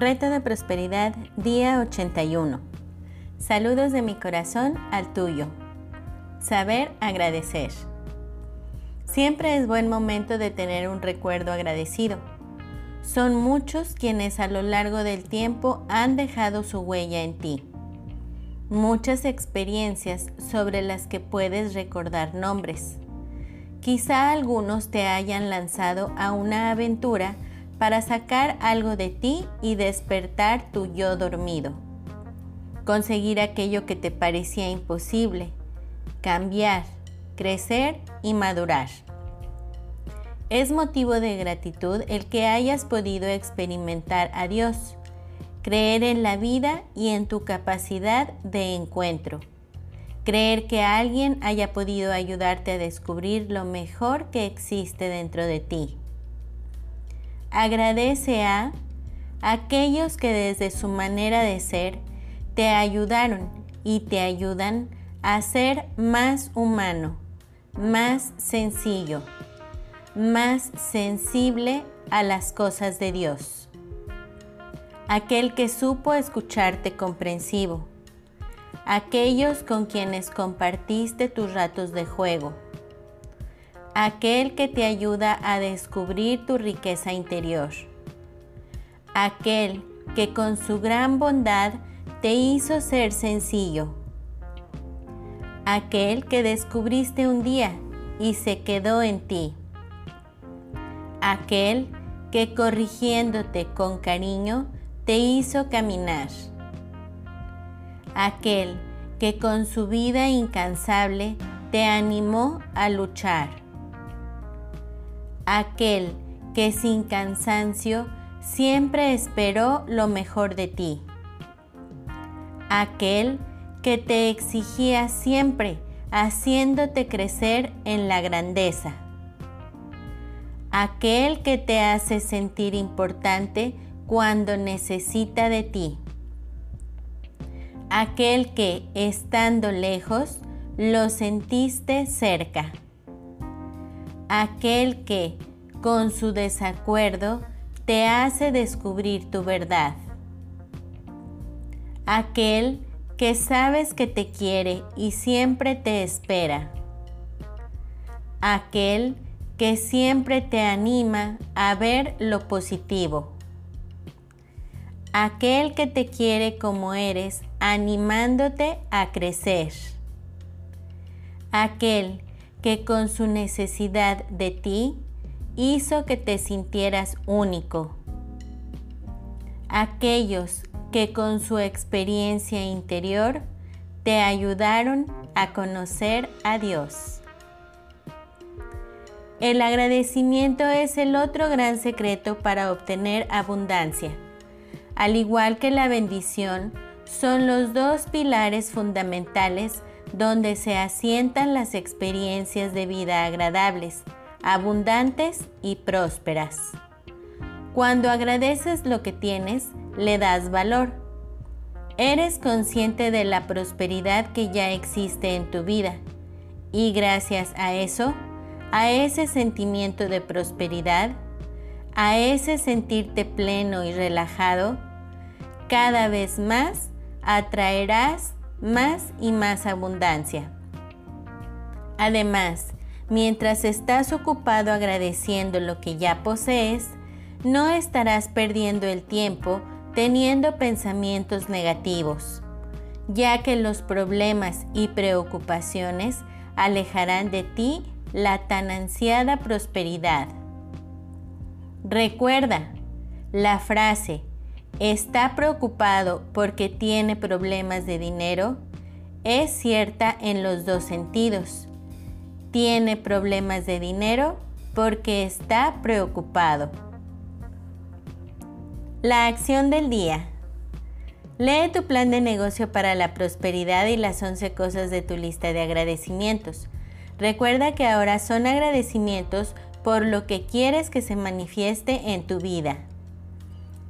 Reto de Prosperidad, día 81. Saludos de mi corazón al tuyo. Saber agradecer. Siempre es buen momento de tener un recuerdo agradecido. Son muchos quienes a lo largo del tiempo han dejado su huella en ti. Muchas experiencias sobre las que puedes recordar nombres. Quizá algunos te hayan lanzado a una aventura para sacar algo de ti y despertar tu yo dormido. Conseguir aquello que te parecía imposible, cambiar, crecer y madurar. Es motivo de gratitud el que hayas podido experimentar a Dios, creer en la vida y en tu capacidad de encuentro. Creer que alguien haya podido ayudarte a descubrir lo mejor que existe dentro de ti Agradece a aquellos que desde su manera de ser te ayudaron y te ayudan a ser más humano, más sencillo, más sensible a las cosas de Dios. Aquel que supo escucharte comprensivo, aquellos con quienes compartiste tus ratos de juego aquel que te ayuda a descubrir tu riqueza interior, aquel que con su gran bondad te hizo ser sencillo, aquel que descubriste un día y se quedó en ti, aquel que corrigiéndote con cariño te hizo caminar, aquel que con su vida incansable te animó a luchar aquel que sin cansancio siempre esperó lo mejor de ti, aquel que te exigía siempre haciéndote crecer en la grandeza, aquel que te hace sentir importante cuando necesita de ti, aquel que estando lejos lo sentiste cerca aquel que, con su desacuerdo, te hace descubrir tu verdad. Aquel que sabes que te quiere y siempre te espera. Aquel que siempre te anima a ver lo positivo. Aquel que te quiere como eres, animándote a crecer. Aquel que con su necesidad de ti hizo que te sintieras único. Aquellos que con su experiencia interior te ayudaron a conocer a Dios. El agradecimiento es el otro gran secreto para obtener abundancia. Al igual que la bendición, son los dos pilares fundamentales donde se asientan las experiencias de vida agradables, abundantes y prósperas. Cuando agradeces lo que tienes, le das valor. Eres consciente de la prosperidad que ya existe en tu vida y gracias a eso, a ese sentimiento de prosperidad, a ese sentirte pleno y relajado, cada vez más atraerás más y más abundancia. Además, mientras estás ocupado agradeciendo lo que ya posees, no estarás perdiendo el tiempo teniendo pensamientos negativos, ya que los problemas y preocupaciones alejarán de ti la tan ansiada prosperidad. Recuerda, la frase está preocupado porque tiene problemas de dinero, es cierta en los dos sentidos. Tiene problemas de dinero porque está preocupado. La acción del día. Lee tu plan de negocio para la prosperidad y las 11 cosas de tu lista de agradecimientos. Recuerda que ahora son agradecimientos por lo que quieres que se manifieste en tu vida.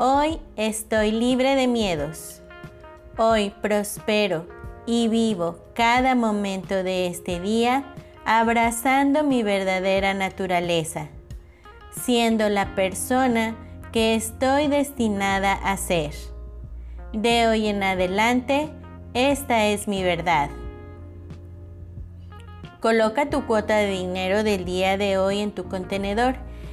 Hoy estoy libre de miedos. Hoy prospero y vivo cada momento de este día abrazando mi verdadera naturaleza, siendo la persona que estoy destinada a ser. De hoy en adelante, esta es mi verdad. Coloca tu cuota de dinero del día de hoy en tu contenedor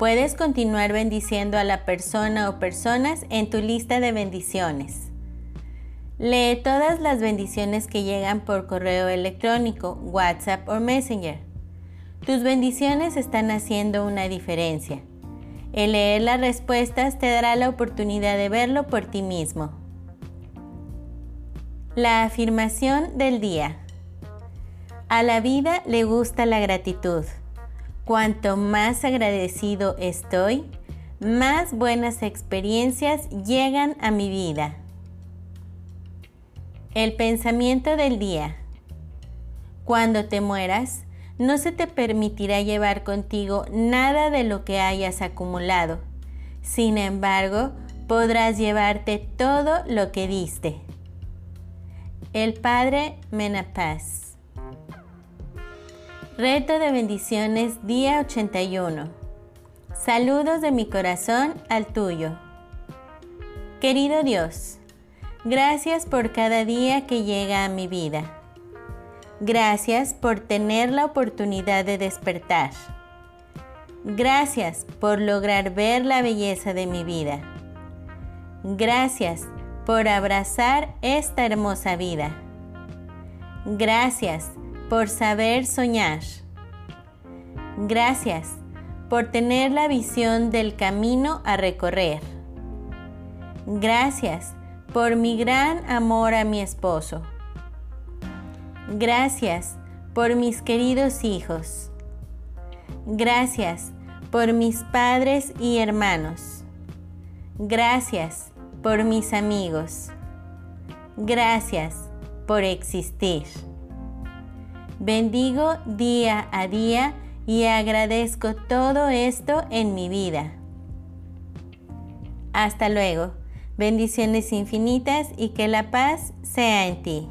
Puedes continuar bendiciendo a la persona o personas en tu lista de bendiciones. Lee todas las bendiciones que llegan por correo electrónico, WhatsApp o Messenger. Tus bendiciones están haciendo una diferencia. El leer las respuestas te dará la oportunidad de verlo por ti mismo. La afirmación del día. A la vida le gusta la gratitud. Cuanto más agradecido estoy, más buenas experiencias llegan a mi vida. El pensamiento del día. Cuando te mueras, no se te permitirá llevar contigo nada de lo que hayas acumulado. Sin embargo, podrás llevarte todo lo que diste. El Padre Menapaz. Reto de bendiciones día 81. Saludos de mi corazón al tuyo. Querido Dios, gracias por cada día que llega a mi vida. Gracias por tener la oportunidad de despertar. Gracias por lograr ver la belleza de mi vida. Gracias por abrazar esta hermosa vida. Gracias por saber soñar. Gracias por tener la visión del camino a recorrer. Gracias por mi gran amor a mi esposo. Gracias por mis queridos hijos. Gracias por mis padres y hermanos. Gracias por mis amigos. Gracias por existir. Bendigo día a día y agradezco todo esto en mi vida. Hasta luego. Bendiciones infinitas y que la paz sea en ti.